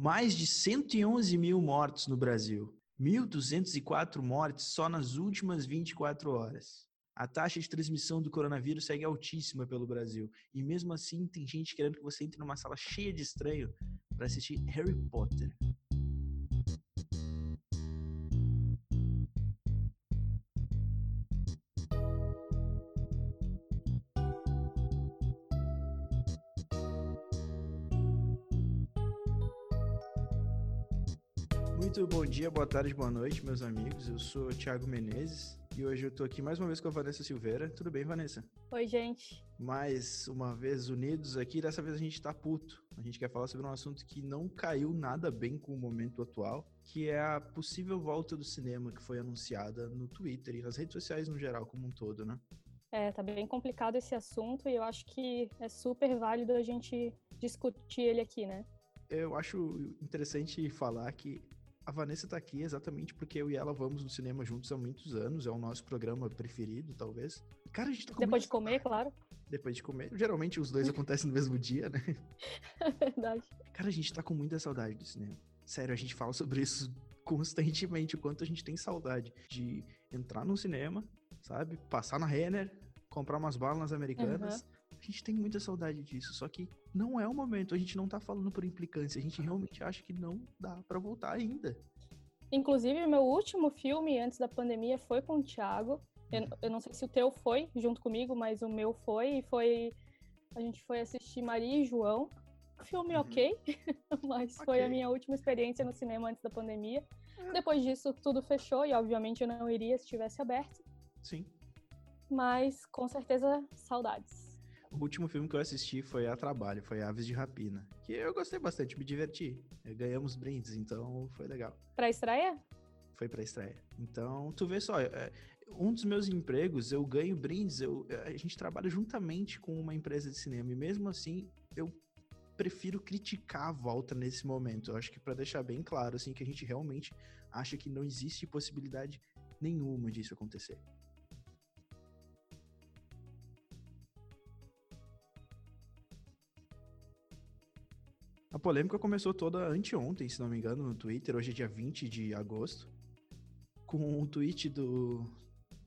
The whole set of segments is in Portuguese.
Mais de 111 mil mortos no Brasil. 1.204 mortes só nas últimas 24 horas. A taxa de transmissão do coronavírus segue altíssima pelo Brasil. E mesmo assim, tem gente querendo que você entre numa sala cheia de estranho para assistir Harry Potter. Muito bom dia, boa tarde, boa noite, meus amigos. Eu sou o Thiago Menezes e hoje eu tô aqui mais uma vez com a Vanessa Silveira. Tudo bem, Vanessa? Oi, gente. Mais uma vez unidos aqui, dessa vez a gente tá puto. A gente quer falar sobre um assunto que não caiu nada bem com o momento atual, que é a possível volta do cinema que foi anunciada no Twitter e nas redes sociais no geral como um todo, né? É, tá bem complicado esse assunto e eu acho que é super válido a gente discutir ele aqui, né? Eu acho interessante falar que a Vanessa tá aqui exatamente porque eu e ela vamos no cinema juntos há muitos anos. É o nosso programa preferido, talvez. Cara, a gente tá com Depois de comer, claro. Depois de comer. Geralmente os dois acontecem no mesmo dia, né? É verdade. Cara, a gente tá com muita saudade do cinema. Sério, a gente fala sobre isso constantemente, o quanto a gente tem saudade de entrar no cinema, sabe? Passar na Renner, comprar umas balas americanas. Uhum. A gente tem muita saudade disso, só que não é o momento. A gente não tá falando por implicância, a gente realmente acha que não dá para voltar ainda. Inclusive, meu último filme antes da pandemia foi com o Thiago. Eu, eu não sei se o teu foi junto comigo, mas o meu foi. E foi. A gente foi assistir Maria e João. Filme uhum. ok, mas okay. foi a minha última experiência no cinema antes da pandemia. É. Depois disso, tudo fechou e, obviamente, eu não iria se tivesse aberto. Sim. Mas, com certeza, saudades. O último filme que eu assisti foi A Trabalho, foi Aves de Rapina. Que eu gostei bastante, me diverti. Ganhamos brindes, então foi legal. Pra estreia? Foi pra estreia. Então, tu vê só, é, um dos meus empregos, eu ganho brindes, eu, a gente trabalha juntamente com uma empresa de cinema, e mesmo assim, eu prefiro criticar a volta nesse momento. Eu acho que para deixar bem claro, assim, que a gente realmente acha que não existe possibilidade nenhuma disso acontecer. A polêmica começou toda anteontem, se não me engano, no Twitter. Hoje é dia 20 de agosto. Com um tweet do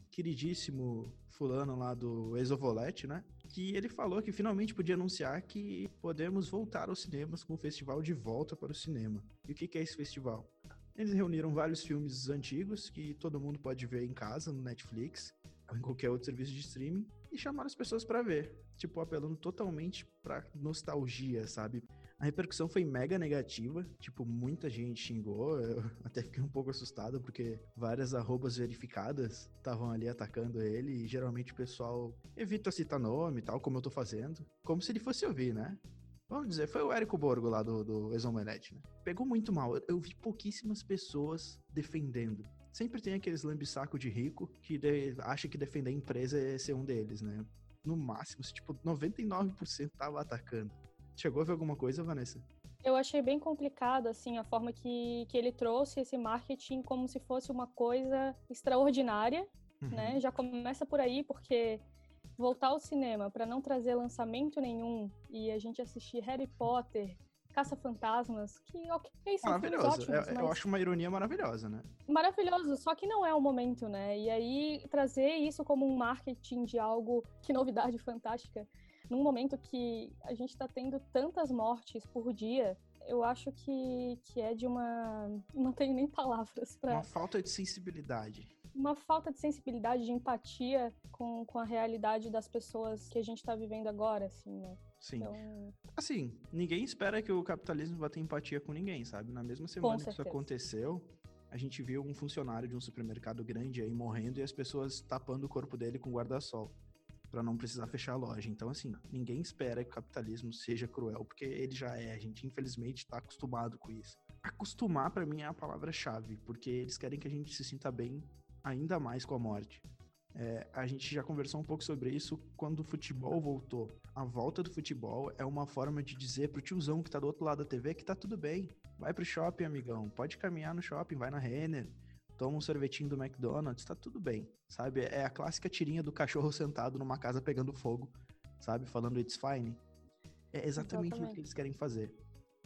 queridíssimo fulano lá do Exovolete, né? Que ele falou que finalmente podia anunciar que podemos voltar aos cinemas com o festival de volta para o cinema. E o que é esse festival? Eles reuniram vários filmes antigos que todo mundo pode ver em casa, no Netflix, ou em qualquer outro serviço de streaming, e chamaram as pessoas para ver. Tipo, apelando totalmente pra nostalgia, sabe? A repercussão foi mega negativa, tipo, muita gente xingou, eu até fiquei um pouco assustado porque várias arrobas verificadas estavam ali atacando ele e geralmente o pessoal evita citar nome e tal, como eu tô fazendo, como se ele fosse ouvir, né? Vamos dizer, foi o Érico Borgo lá do, do né? Pegou muito mal. Eu vi pouquíssimas pessoas defendendo. Sempre tem aqueles lambisaco de rico que de, acha que defender a empresa é ser um deles, né? No máximo, tipo, 99% tava atacando. Chegou a ver alguma coisa, Vanessa? Eu achei bem complicado, assim, a forma que, que ele trouxe esse marketing como se fosse uma coisa extraordinária, uhum. né? Já começa por aí, porque voltar ao cinema para não trazer lançamento nenhum e a gente assistir Harry Potter, Caça-Fantasmas, que ok, são Maravilhoso. Ótimos, eu, mas... eu acho uma ironia maravilhosa, né? Maravilhoso, só que não é o momento, né? E aí trazer isso como um marketing de algo, que novidade fantástica, num momento que a gente está tendo tantas mortes por dia, eu acho que, que é de uma. Não tenho nem palavras para. Uma falta de sensibilidade. Uma falta de sensibilidade, de empatia com, com a realidade das pessoas que a gente está vivendo agora, assim, né? Sim. Então... Assim, ninguém espera que o capitalismo vá ter empatia com ninguém, sabe? Na mesma semana que isso aconteceu, a gente viu um funcionário de um supermercado grande aí morrendo e as pessoas tapando o corpo dele com guarda-sol para não precisar fechar a loja. Então, assim, ninguém espera que o capitalismo seja cruel, porque ele já é. A gente, infelizmente, está acostumado com isso. Acostumar, para mim, é a palavra-chave, porque eles querem que a gente se sinta bem ainda mais com a morte. É, a gente já conversou um pouco sobre isso quando o futebol voltou. A volta do futebol é uma forma de dizer pro tiozão que tá do outro lado da TV que tá tudo bem. Vai pro shopping, amigão. Pode caminhar no shopping, vai na Renner toma um sorvetinho do McDonald's, tá tudo bem, sabe? É a clássica tirinha do cachorro sentado numa casa pegando fogo, sabe? Falando it's fine. É exatamente, exatamente. o que eles querem fazer.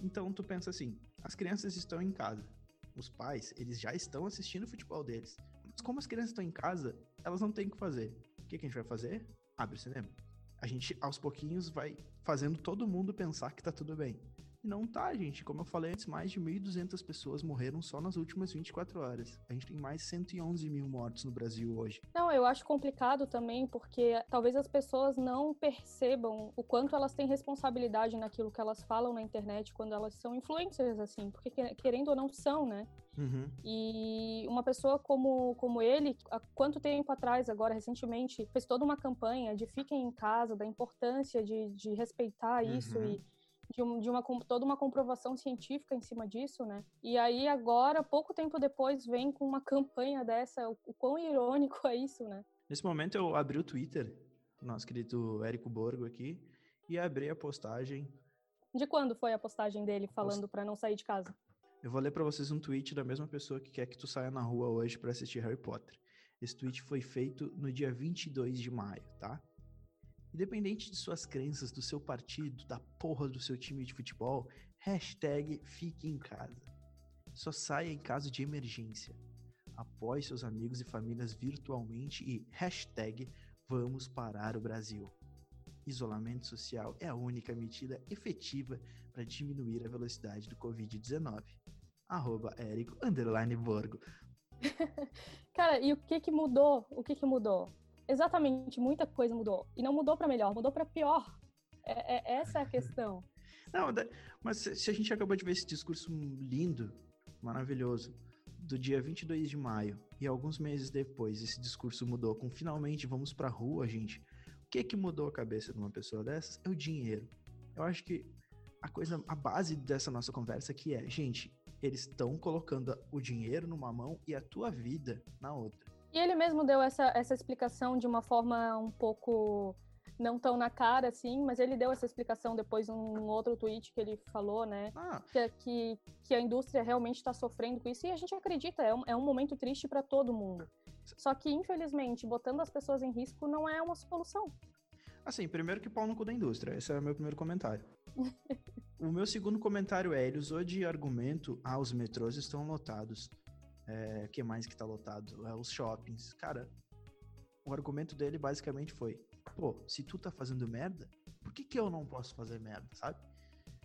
Então tu pensa assim, as crianças estão em casa. Os pais, eles já estão assistindo o futebol deles. Mas como as crianças estão em casa, elas não têm o que fazer. O que, que a gente vai fazer? Abre o cinema. A gente, aos pouquinhos, vai fazendo todo mundo pensar que tá tudo bem. E não tá, gente. Como eu falei antes, mais de 1.200 pessoas morreram só nas últimas 24 horas. A gente tem mais 111 mil mortos no Brasil hoje. Não, eu acho complicado também, porque talvez as pessoas não percebam o quanto elas têm responsabilidade naquilo que elas falam na internet quando elas são influencers, assim. Porque querendo ou não são, né? Uhum. E uma pessoa como, como ele, há quanto tempo atrás, agora recentemente, fez toda uma campanha de fiquem em casa, da importância de, de respeitar isso Uhum. e de, um- de uma, toda uma comprovação científica em cima disso, né? E aí agora, pouco tempo depois, vem com uma campanha dessa, o, o quão irônico é isso, né? Nesse momento eu abri o Twitter, nosso querido Érico Borgo aqui, e abri a postagem. De quando foi a postagem dele falando pra não sair de casa? Eu vou ler pra vocês um tweet da mesma pessoa que quer que tu saia na rua hoje pra assistir Harry Potter. Esse tweet foi feito no dia 22 de maio, tá? Independente de suas crenças, do seu partido, da porra do seu time de futebol, hashtag fique em casa. Só saia em caso de emergência. Apoie seus amigos e famílias virtualmente e hashtag vamos parar o Brasil. Isolamento social é a única medida efetiva para diminuir a velocidade do Covid-19. Arroba Érico underline Borgo. Cara, e o que que mudou? O que que mudou? Exatamente, muita coisa mudou. E não mudou pra melhor, mudou pra pior. É, é- essa é a questão. Não, mas se a gente acabou de ver esse discurso lindo, maravilhoso, do dia 22 de maio, e alguns meses depois esse discurso mudou com finalmente vamos pra rua, gente. O que que mudou a cabeça de uma pessoa dessas? É o dinheiro. Eu acho que a coisa, a base dessa nossa conversa aqui é, gente, eles estão colocando o dinheiro numa mão e a tua vida na outra. E ele mesmo deu essa, essa explicação de uma forma um pouco não tão na cara, assim, mas ele deu essa explicação depois num outro tweet que ele falou, né? Ah, Que, que, que a indústria realmente está sofrendo com isso, e a gente acredita, é um, é um momento triste para todo mundo. Só que, infelizmente, botando as pessoas em risco não é uma solução. Assim, primeiro que pau no cu da indústria. Esse é o meu primeiro comentário. o meu segundo comentário é, ele usou de argumento, ah, os metrôs estão lotados. É, que mais que tá lotado? É, os shoppings. Cara, o argumento dele basicamente foi, pô, se tu tá fazendo merda, por que que eu não posso fazer merda, sabe?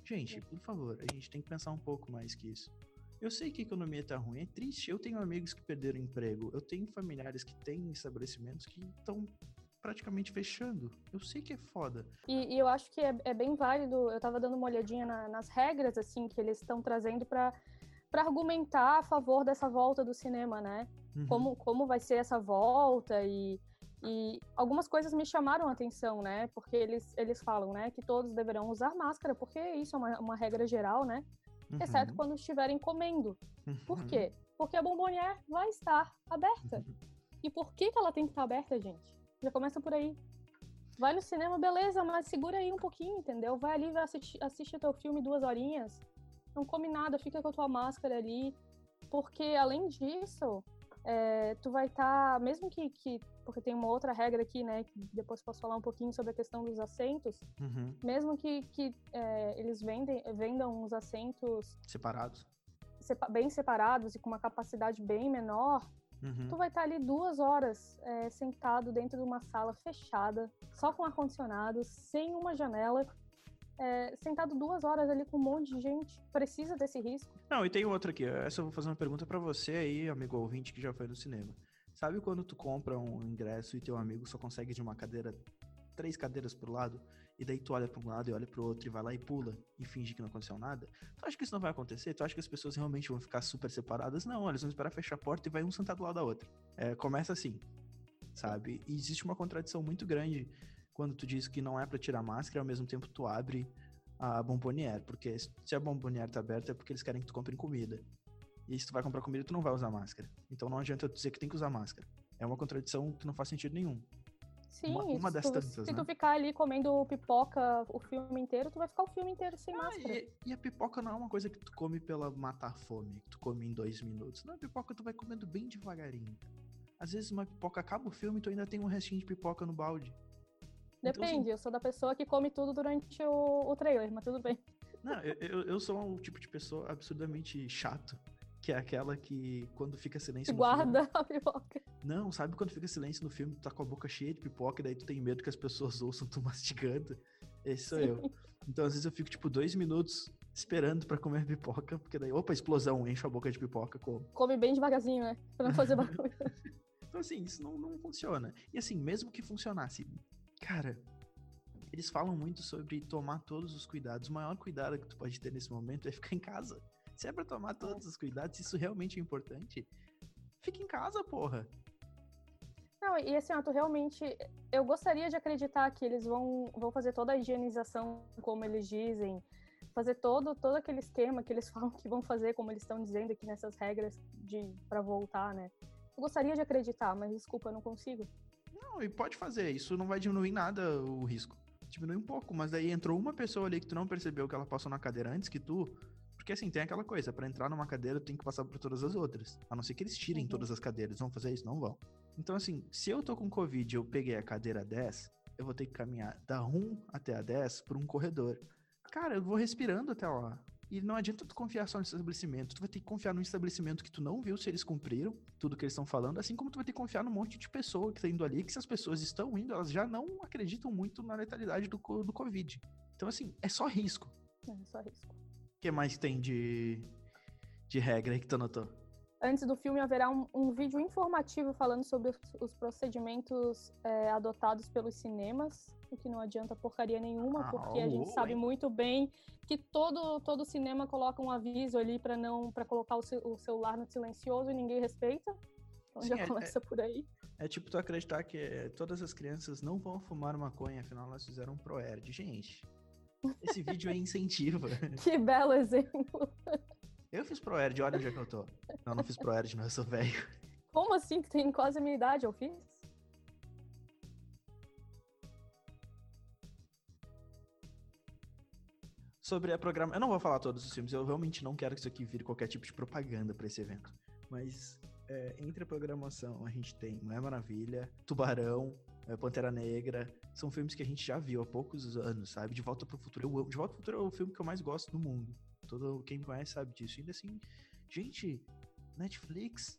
Gente, por favor, a gente tem que pensar um pouco mais que isso. Eu sei que a economia tá ruim, é triste. Eu tenho amigos que perderam emprego, eu tenho familiares que têm estabelecimentos que estão praticamente fechando. Eu sei que é foda. E, e eu acho que é, é bem válido. Eu tava dando uma olhadinha na- nas regras assim que eles estão trazendo para para argumentar a favor dessa volta do cinema, né? Uhum. Como, como vai ser essa volta e, e algumas coisas me chamaram a atenção, né? Porque eles, eles falam, né, que todos deverão usar máscara, porque isso é uma, uma regra geral, né? Exceto Uhum. quando estiverem comendo. Por Uhum. quê? Porque a bombonier vai estar aberta. E por que, que ela tem que estar aberta, gente? Já começa por aí. Vai no cinema, beleza, mas segura aí um pouquinho, entendeu? Vai ali, vai assistir, assiste teu filme duas horinhas. Não come nada, fica com a tua máscara ali. Porque, além disso, é, tu vai estar, mesmo que, que. Porque tem uma outra regra aqui, né? Que depois posso falar um pouquinho sobre a questão dos assentos. Uhum. Mesmo que, que é, eles vendem, vendam os assentos Separados. sepa- bem separados e com uma capacidade bem menor, Uhum. tu vai estar ali duas horas é, sentado dentro de uma sala fechada, só com ar-condicionado, sem uma janela, é, sentado duas horas ali com um monte de gente. Precisa desse risco? Não, e tem outra aqui. Essa eu vou fazer uma pergunta pra você aí, amigo ouvinte que já foi no cinema. Sabe quando tu compra um ingresso e teu amigo só consegue de uma cadeira, três cadeiras pro lado, e daí tu olha pra um lado e olha pro outro e vai lá e pula e finge que não aconteceu nada? Tu acha que isso não vai acontecer? Tu acha que as pessoas realmente vão ficar super separadas? Não, eles vão esperar fechar a porta e vai um sentar do lado da outra. É, começa assim, sabe? E existe uma contradição muito grande quando tu diz que não é pra tirar máscara ao mesmo tempo tu abre a bombonière, porque se a bombonière tá aberta é porque eles querem que tu compre comida. E se tu vai comprar comida, tu não vai usar máscara. Então não adianta eu dizer que tem que usar máscara. É uma contradição que não faz sentido nenhum. Sim, Uma- uma se, das tu, tantas, se né? tu ficar ali comendo pipoca o filme inteiro, tu vai ficar o filme inteiro sem máscara. E, e a pipoca não é uma coisa que tu come pela matar fome, que tu come em dois minutos. Não, a pipoca tu vai comendo bem devagarinho. Às vezes uma pipoca acaba o filme e tu ainda tem um restinho de pipoca no balde. Então, assim, Depende, eu sou da pessoa que come tudo durante o, o trailer, mas tudo bem. Não, eu, eu sou um tipo de pessoa absurdamente chato. Que é aquela que, quando fica silêncio. Guarda filme, a pipoca. Não, sabe quando fica silêncio no filme, tu tá com a boca cheia de pipoca, e daí tu tem medo que as pessoas ouçam tu mastigando? Esse sou Sim. eu. Então, às vezes, eu fico, tipo, dois minutos esperando para comer pipoca, porque daí, opa, explosão, enche a boca de pipoca, como. Come bem devagarzinho, né? Pra não fazer barulho. então, assim, isso não, não funciona. E assim, mesmo que funcionasse, cara, eles falam muito sobre tomar todos os cuidados. O maior cuidado que tu pode ter nesse momento é ficar em casa. Se é pra tomar todos os cuidados, se isso realmente é importante, fica em casa, porra. Não, e assim, ó, tu realmente. Eu gostaria de acreditar que eles vão, vão fazer toda a higienização como eles dizem, fazer todo, todo aquele esquema que eles falam que vão fazer, como eles estão dizendo aqui nessas regras de para voltar, né? Eu gostaria de acreditar, mas desculpa, eu não consigo. Não, e pode fazer, isso não vai diminuir nada o risco diminui um pouco, mas daí entrou uma pessoa ali que tu não percebeu que ela passou na cadeira antes que tu. Porque assim, tem aquela coisa, para entrar numa cadeira tu tem que passar por todas as outras. A não ser que eles tirem uhum. todas as cadeiras. Vão fazer isso? Não vão. Então, assim, se eu tô com Covid e eu peguei a cadeira 10, eu vou ter que caminhar da 1 até a 10 por um corredor. Cara, eu vou respirando até lá. E não adianta tu confiar só no estabelecimento. Tu vai ter que confiar num estabelecimento que tu não viu se eles cumpriram tudo que eles estão falando, assim como tu vai ter que confiar num monte de pessoa que tá indo ali, que se as pessoas estão indo, elas já não acreditam muito na letalidade do, do Covid. Então, assim, é só risco. É só risco. O que mais tem de, de regra aí que tu anotou? Antes do filme haverá um, um vídeo informativo falando sobre os, os procedimentos é, adotados pelos cinemas que não adianta porcaria nenhuma, ah, porque a gente sabe muito bem que todo, todo cinema coloca um aviso ali para não para colocar o, o, celular no silencioso e ninguém respeita. Então Sim, já é, começa é, por aí. É tipo tu acreditar que todas as crianças não vão fumar maconha, afinal elas fizeram um ProErd. Gente, esse vídeo é incentivo. que belo exemplo. Eu fiz ProErd, olha onde é que eu tô. Não, não fiz ProErd, não, eu sou velho. Como assim? Tu tem quase a minha idade, eu fiz? Sobre a programação. Eu não vou falar todos os filmes, eu realmente não quero que isso aqui vire qualquer tipo de propaganda para esse evento. Mas é, entre a programação, a gente tem Mulher Maravilha, Tubarão, é, Pantera Negra. São filmes que a gente já viu há poucos anos, sabe? De Volta pro Futuro. Eu, de Volta pro Futuro é o filme que eu mais gosto do mundo. Todo quem me conhece sabe disso. E ainda assim, gente, Netflix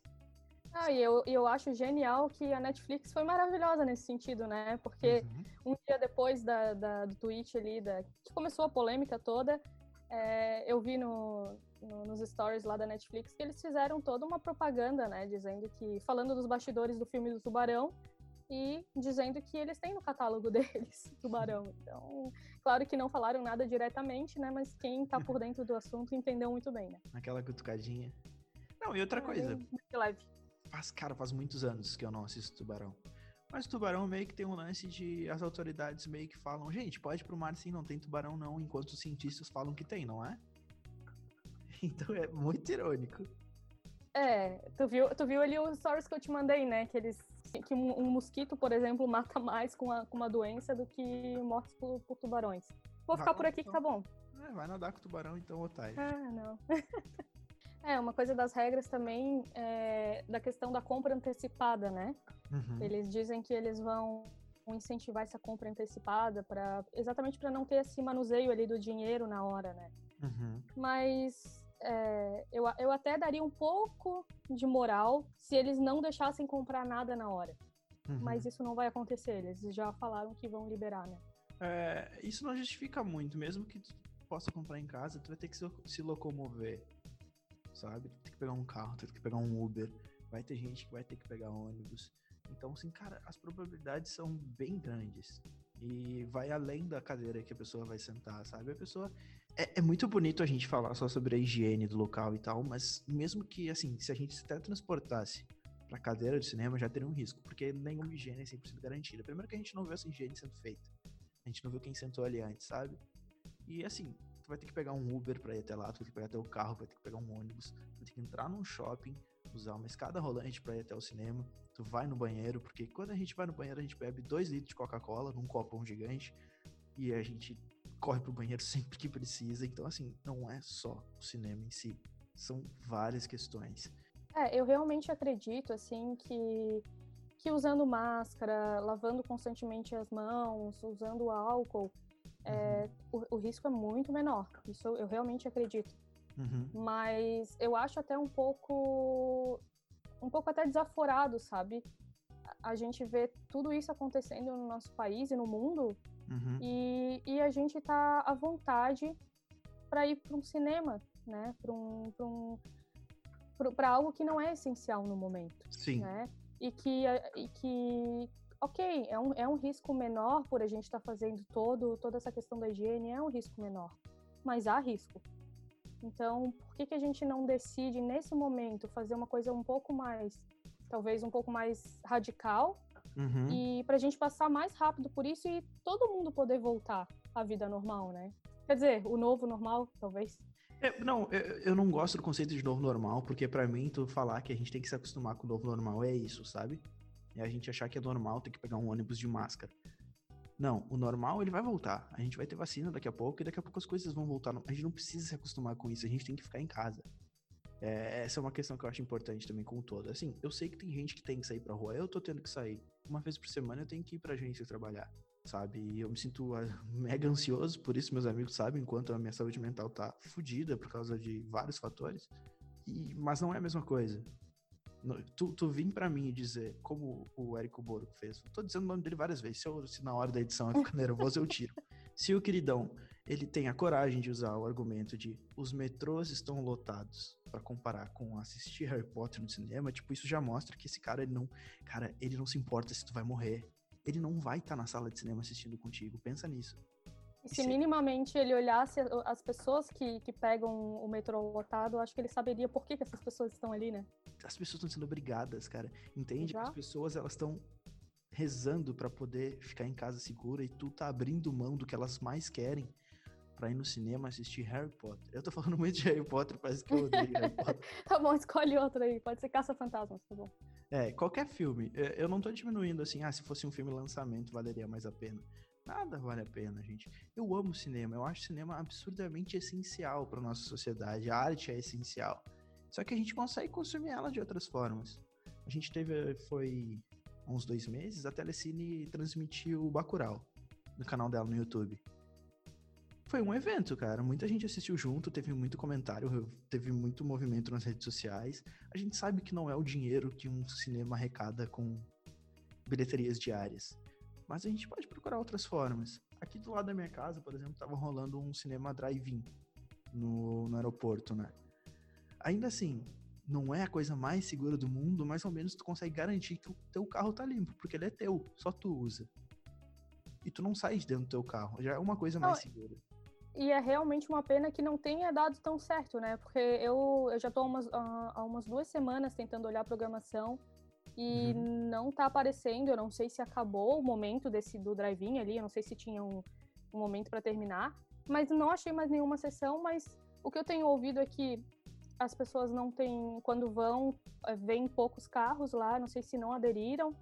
ah, e eu, eu acho genial que a Netflix foi maravilhosa nesse sentido, né? Porque uhum. um dia depois da, da, do tweet ali, da, que começou a polêmica toda, é, eu vi no, no, nos stories lá da Netflix que eles fizeram toda uma propaganda, né? Dizendo que, falando dos bastidores do filme do Tubarão e dizendo que eles têm no catálogo deles Tubarão. Então, claro que não falaram nada diretamente, né? Mas quem tá por dentro do assunto entendeu muito bem, né? Aquela cutucadinha. Não, e outra é, coisa. Muito leve faz, cara, faz muitos anos que eu não assisto Tubarão. Mas Tubarão meio que tem um lance de as autoridades meio que falam, gente, pode ir pro mar sim, não tem tubarão não, enquanto os cientistas falam que tem, não é? Então é muito irônico. É, tu viu, tu viu ali os stories que eu te mandei, né? Que eles. Que um, mosquito, por exemplo, mata mais com, a, com uma doença do que mortes por, por tubarões. Vou ficar por aqui então. que tá bom. É, vai nadar com tubarão então, Otário. Ah, não. É, uma coisa das regras também é da questão da compra antecipada, né? Uhum. Eles dizem que eles vão incentivar essa compra antecipada para exatamente para não ter esse manuseio ali do dinheiro na hora, né? Uhum. Mas é, eu, eu até daria um pouco de moral se eles não deixassem comprar nada na hora. Uhum. Mas isso não vai acontecer, eles já falaram que vão liberar, né? É, isso não justifica muito, mesmo que tu possa comprar em casa, tu vai ter que se, se locomover sabe? Tem que pegar um carro, tem que pegar um Uber, vai ter gente que vai ter que pegar ônibus. Então, assim, cara, as probabilidades são bem grandes. E vai além da cadeira que a pessoa vai sentar, sabe? A pessoa. É, é muito bonito a gente falar só sobre a higiene do local e tal, mas mesmo que, assim, se a gente se teletransportasse pra cadeira de cinema, já teria um risco, porque nenhuma higiene é 100% garantida. Primeiro que a gente não viu essa higiene sendo feita. A gente não viu quem sentou ali antes, sabe? E, assim, tu vai ter que pegar um Uber para ir até lá, tu vai ter que pegar teu carro, vai ter que pegar um ônibus, tu vai ter que entrar num shopping, usar uma escada rolante para ir até o cinema, tu vai no banheiro, porque quando a gente vai no banheiro a gente bebe 2 litros de Coca-Cola num copão gigante e a gente corre pro banheiro sempre que precisa, então assim, não é só o cinema em si, são várias questões. É, eu realmente acredito assim que que usando máscara, lavando constantemente as mãos, usando álcool, é, uhum. o, o, risco é muito menor. Isso eu, eu realmente acredito. Uhum. Mas eu acho até um pouco um pouco até desaforado, sabe? A gente vê tudo isso acontecendo no nosso país e no mundo uhum. e, e a gente tá à vontade para ir para um cinema, né? Para um, um para algo que não é essencial no momento, Sim. né? E que, e que ok, é um, é um risco menor por a gente estar tá fazendo todo, toda essa questão da higiene, é um risco menor, mas há risco. Então, por que, que a gente não decide, nesse momento, fazer uma coisa um pouco mais, talvez um pouco mais radical, uhum. e para a gente passar mais rápido por isso e todo mundo poder voltar à vida normal, né? Quer dizer, o novo normal, talvez. É, não, eu não gosto do conceito de novo normal, porque para mim, tu falar que a gente tem que se acostumar com o novo normal é isso, sabe? É a gente achar que é normal ter que pegar um ônibus de máscara. Não, o normal ele vai voltar. A gente vai ter vacina daqui a pouco e daqui a pouco as coisas vão voltar. A gente não precisa se acostumar com isso, a gente tem que ficar em casa. É, essa é uma questão que eu acho importante também com todo. Assim, eu sei que tem gente que tem que sair pra rua, eu tô tendo que sair. Uma vez por semana eu tenho que ir pra agência trabalhar, sabe? E eu me sinto ah, mega ansioso, por isso meus amigos sabem, enquanto a minha saúde mental tá fodida por causa de vários fatores. E, mas não é a mesma coisa. Tu, tu vim para mim dizer, como o Érico Boro fez, tô dizendo o nome dele várias vezes, se, eu, se na hora da edição eu ficar nervoso, eu tiro. Se o queridão, ele tem a coragem de usar o argumento de os metrôs estão lotados para comparar com assistir Harry Potter no cinema, tipo, isso já mostra que esse cara, ele não, cara, ele não se importa se tu vai morrer. Ele não vai estar tá na sala de cinema assistindo contigo, pensa nisso. E se minimamente ele olhasse as pessoas que, que pegam o metrô lotado, acho que ele saberia por que, que essas pessoas estão ali, né? As pessoas estão sendo obrigadas, cara. Entende? As pessoas, elas estão rezando para poder ficar em casa segura e tu tá abrindo mão do que elas mais querem para ir no cinema assistir Harry Potter. Eu tô falando muito de Harry Potter, parece que eu odeio Harry Potter. tá bom, escolhe outro aí. Pode ser Caça-Fantasmas, tá bom. É, qualquer filme. Eu não tô diminuindo assim, ah, se fosse um filme lançamento, valeria mais a pena. Nada vale a pena, gente. Eu amo cinema, eu acho cinema absurdamente essencial para nossa sociedade. A arte é essencial. Só que a gente consegue consumir ela de outras formas. A gente teve, foi uns dois meses, a Telecine transmitiu o Bacurau no canal dela no YouTube. Foi um evento, cara. Muita gente assistiu junto, teve muito comentário, teve muito movimento nas redes sociais. A gente sabe que não é o dinheiro que um cinema arrecada com bilheterias diárias. Mas a gente pode procurar outras formas. Aqui do lado da minha casa, por exemplo, tava rolando um cinema drive-in no, no aeroporto, né? Ainda assim, não é a coisa mais segura do mundo, mais ou menos tu consegue garantir que o teu carro tá limpo, porque ele é teu, só tu usa. E tu não sai de dentro do teu carro, já é uma coisa mais segura. E é realmente uma pena que não tenha dado tão certo, né? Porque eu, eu já tô há umas, há umas duas semanas tentando olhar a programação e uhum. não tá aparecendo. Eu não sei se acabou o momento desse do drive-in ali, eu não sei se tinha um, um momento para terminar, mas não achei mais nenhuma sessão. Mas o que eu tenho ouvido é que as pessoas não têm, quando vão, eh, vêm poucos carros lá, não sei se não aderiram.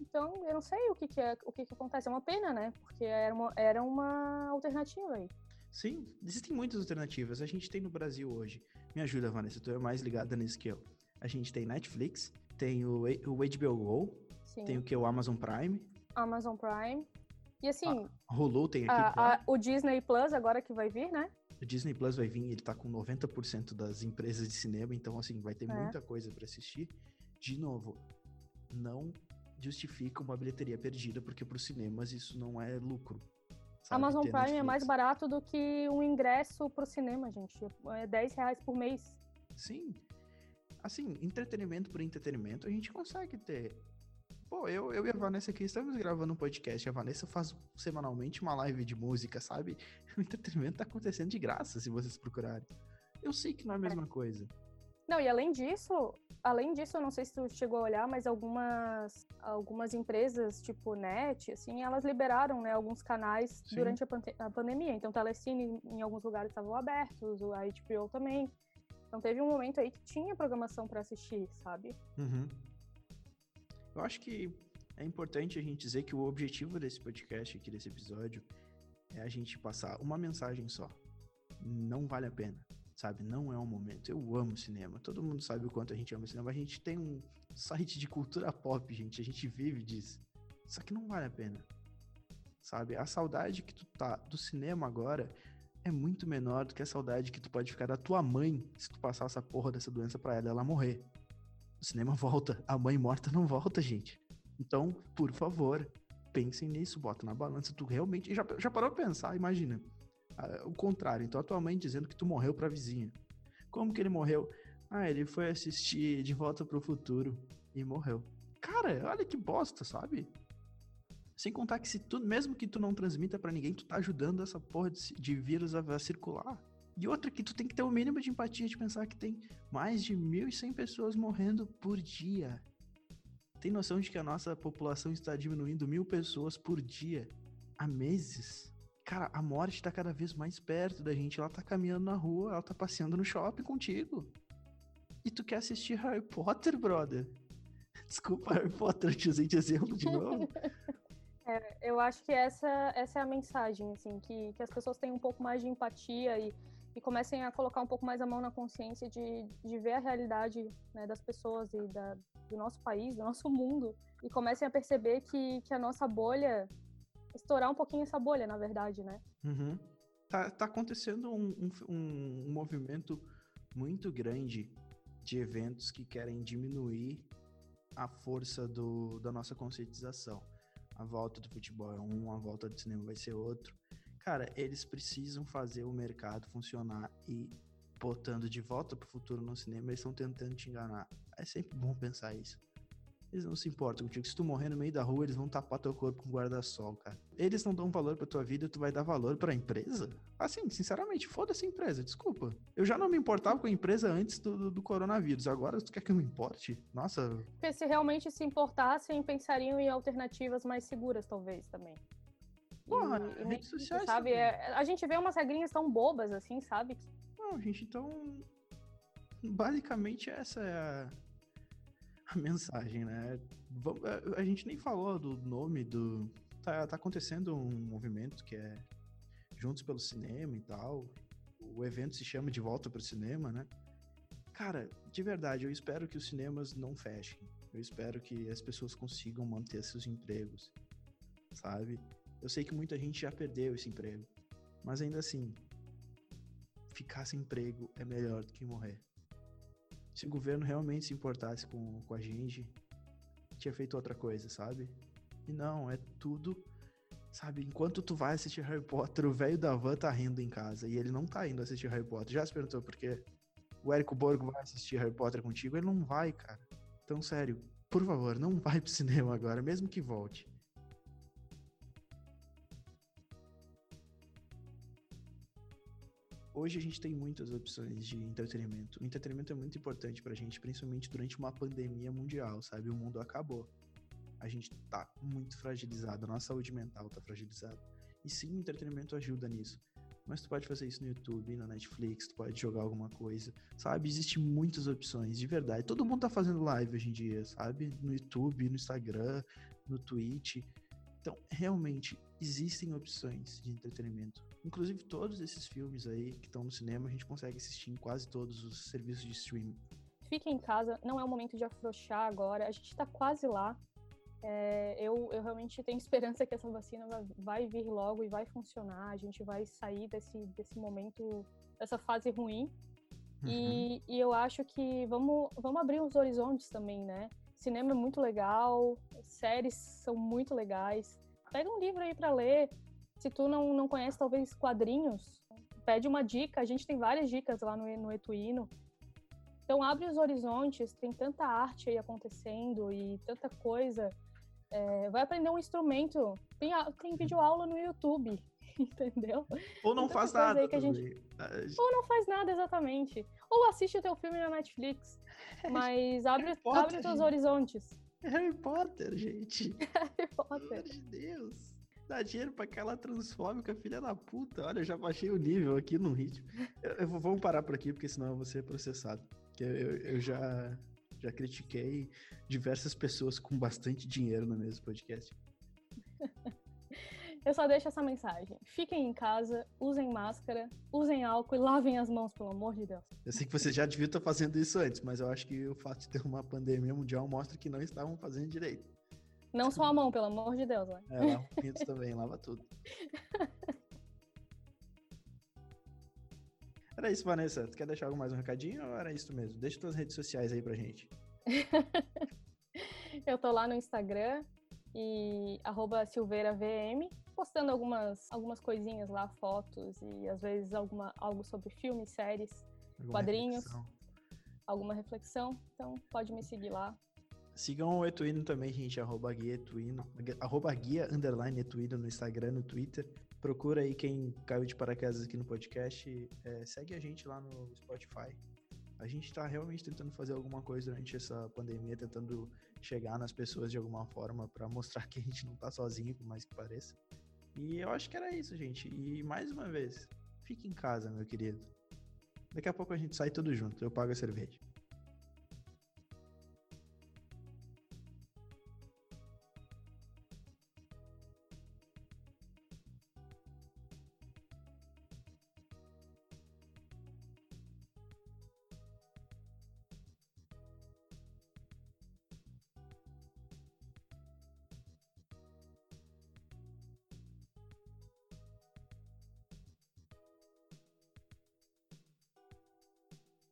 Então, eu não sei o que, que é, o que, que acontece. É uma pena, né? Porque era uma, era uma alternativa aí. Sim, existem muitas alternativas. A gente tem no Brasil hoje. Me ajuda, Vanessa, tu é mais ligada nisso que eu. A gente tem Netflix, tem o, o HBO Go, Sim. tem o que? O Amazon Prime. Amazon Prime. E assim. A Hulu tem aqui. A, a, o Disney Plus agora que vai vir, né? O Disney Plus vai vir, ele tá com 90% das empresas de cinema, então assim, vai ter é. muita coisa para assistir. De novo, não justifica uma bilheteria perdida, porque para os cinemas isso não é lucro. Sabe? Amazon Prime Netflix. é mais barato do que um ingresso pro cinema, gente. É 10 reais por mês. Sim, assim, entretenimento por entretenimento, a gente consegue ter. Pô, eu, eu e a Vanessa aqui estamos gravando um podcast. A Vanessa faz semanalmente uma live de música, sabe? O entretenimento tá acontecendo de graça se vocês procurarem. Eu sei que não é a mesma coisa. Não, e além disso, além disso, eu não sei se tu chegou a olhar, mas algumas, algumas empresas, tipo NET, assim, elas liberaram, né, alguns canais Sim. durante a, a, pandemia. Então, Telecine em alguns lugares estavam abertos, o HBO também. Então teve um momento aí que tinha programação para assistir, sabe? Uhum. Eu acho que é importante a gente dizer que o objetivo desse podcast aqui, desse episódio, é a gente passar uma mensagem só. Não vale a pena, sabe? Não é o momento. Eu amo cinema. Todo mundo sabe o quanto a gente ama cinema. A gente tem um site de cultura pop, gente. A gente vive disso. Só que não vale a pena. sabe? A saudade que tu tá do cinema agora é muito menor do que a saudade que tu pode ficar da tua mãe se tu passar essa porra dessa doença pra ela ela morrer. O cinema volta, a mãe morta não volta, gente. Então, por favor, pensem nisso, bota na balança. Tu realmente. Já, já parou pra pensar? Imagina. o contrário. Então, a tua mãe dizendo que tu morreu pra vizinha. Como que ele morreu? Ah, ele foi assistir De Volta pro Futuro e morreu. Cara, olha que bosta, sabe? Sem contar que se tu, mesmo que tu não transmita para ninguém, tu tá ajudando essa porra de, de vírus a, a, circular. E outra que tu tem que ter o mínimo de empatia de pensar que tem mais de 1.100 pessoas morrendo por dia. Tem noção de que a nossa população está diminuindo mil pessoas por dia há meses? Cara, a morte tá cada vez mais perto da gente. Ela tá caminhando na rua, ela tá passeando no shopping contigo. E tu quer assistir Harry Potter, brother? Desculpa, Harry Potter, eu te usei de exemplo de novo. É, eu acho que essa, essa é a mensagem, assim, que, que as pessoas tenham um pouco mais de empatia e, e comecem a colocar um pouco mais a mão na consciência de, de ver a realidade né, das pessoas e da, do nosso país, do nosso mundo, e comecem a perceber que, que a nossa bolha, estourar um pouquinho essa bolha, na verdade, né? Uhum. Tá, tá acontecendo um, um, um movimento muito grande de eventos que querem diminuir a força do, da nossa conscientização a volta do futebol é um, a volta do cinema vai ser outro. Cara, eles precisam fazer o mercado funcionar e botando de volta pro futuro no cinema, eles estão tentando te enganar. É sempre bom pensar isso. Eles não se importam contigo. Se tu morrer no meio da rua, eles vão tapar teu corpo com guarda-sol, cara. Eles não dão valor pra tua vida, tu vai dar valor pra empresa? Assim, sinceramente, foda-se a empresa, desculpa. Eu já não me importava com a empresa antes do, do, do coronavírus. Agora, tu quer que eu me importe? Nossa. Porque se realmente se importassem, pensariam em alternativas mais seguras, talvez, também. Porra, e, redes sociais. Sabe? É, a gente vê umas regrinhas tão bobas assim, sabe? Não, gente, então. Basicamente, essa é a a mensagem, né? A gente nem falou do nome do. Tá, tá acontecendo um movimento que é Juntos pelo Cinema e tal. O evento se chama De Volta para o Cinema, né? Cara, de verdade, eu espero que os cinemas não fechem. Eu espero que as pessoas consigam manter seus empregos, sabe? Eu sei que muita gente já perdeu esse emprego, mas ainda assim, ficar sem emprego é melhor do que morrer se o governo realmente se importasse com, com a gente, tinha feito outra coisa, sabe? E não, é tudo, sabe? Enquanto tu vai assistir Harry Potter, o velho da van tá rindo em casa e ele não tá indo assistir Harry Potter. Já se perguntou por quê? O Érico Borgo vai assistir Harry Potter contigo? Ele não vai, cara. Então, sério, por favor, não vai pro cinema agora, mesmo que volte. Hoje a gente tem muitas opções de entretenimento. O entretenimento é muito importante pra gente, principalmente durante uma pandemia mundial, sabe? O mundo acabou. A gente tá muito fragilizado, a nossa saúde mental tá fragilizada. E sim, o entretenimento ajuda nisso. Mas tu pode fazer isso no YouTube, na Netflix, tu pode jogar alguma coisa, sabe? Existem muitas opções, de verdade. Todo mundo tá fazendo live hoje em dia, sabe? No YouTube, no Instagram, no Twitch. Então, realmente, existem opções de entretenimento. Inclusive, todos esses filmes aí que estão no cinema, a gente consegue assistir em quase todos os serviços de streaming. Fique em casa, não é o momento de afrouxar agora, a gente está quase lá. É, eu, eu realmente tenho esperança que essa vacina vai, vir logo e vai funcionar, a gente vai sair desse, desse momento, dessa fase ruim. Uhum. E, e eu acho que vamos, vamos abrir os horizontes também, né? Cinema é muito legal, séries são muito legais. Pega um livro aí para ler, se tu não, não conhece, talvez, quadrinhos, pede uma dica. A gente tem várias dicas lá no, no Etuino. Então, abre os horizontes, tem tanta arte aí acontecendo e tanta coisa. É, vai aprender um instrumento. Tem, tem vídeo aula no YouTube, entendeu? Ou não faz nada. Gente... Ou não faz nada, exatamente. Ou assiste o teu filme na Netflix. Mas abre, Potter, abre teus horizontes. Harry Potter, gente. Harry Potter. Pelo amor de Deus. Dá dinheiro pra aquela transfóbica filha da puta. Olha, já baixei o nível aqui no ritmo. Eu, eu, vamos parar por aqui, porque senão eu vou ser processado. Eu, eu, eu já, já critiquei diversas pessoas com bastante dinheiro no mesmo podcast. Eu só deixo essa mensagem. Fiquem em casa, usem máscara, usem álcool e lavem as mãos, pelo amor de Deus. Eu sei que você já devia estar fazendo isso antes, mas eu acho que o fato de ter uma pandemia mundial mostra que não estavam fazendo direito. Não só a mão, pelo amor de Deus, né? É, lava o pinto também, lava tudo. Era isso, Vanessa. Tu quer deixar algo mais um recadinho ou era isso mesmo? Deixa tuas redes sociais aí pra gente. eu tô lá no Instagram e silveiravm, postando algumas, algumas coisinhas lá, fotos e às vezes alguma, algo sobre filmes, séries, alguma quadrinhos, reflexão. alguma reflexão. Então pode me seguir lá. Sigam o Etuino também, gente, arroba guia Etuino, arroba guia underline Etuino no Instagram, no Twitter. Procura aí quem caiu de paraquedas aqui no podcast, é, segue a gente lá no Spotify. A gente está realmente tentando fazer alguma coisa durante essa pandemia, tentando chegar nas pessoas de alguma forma para mostrar que a gente não está sozinho, por mais que pareça. E eu acho que era isso, gente. E mais uma vez, fique em casa, meu querido. Daqui a pouco a gente sai tudo junto, eu pago a cerveja.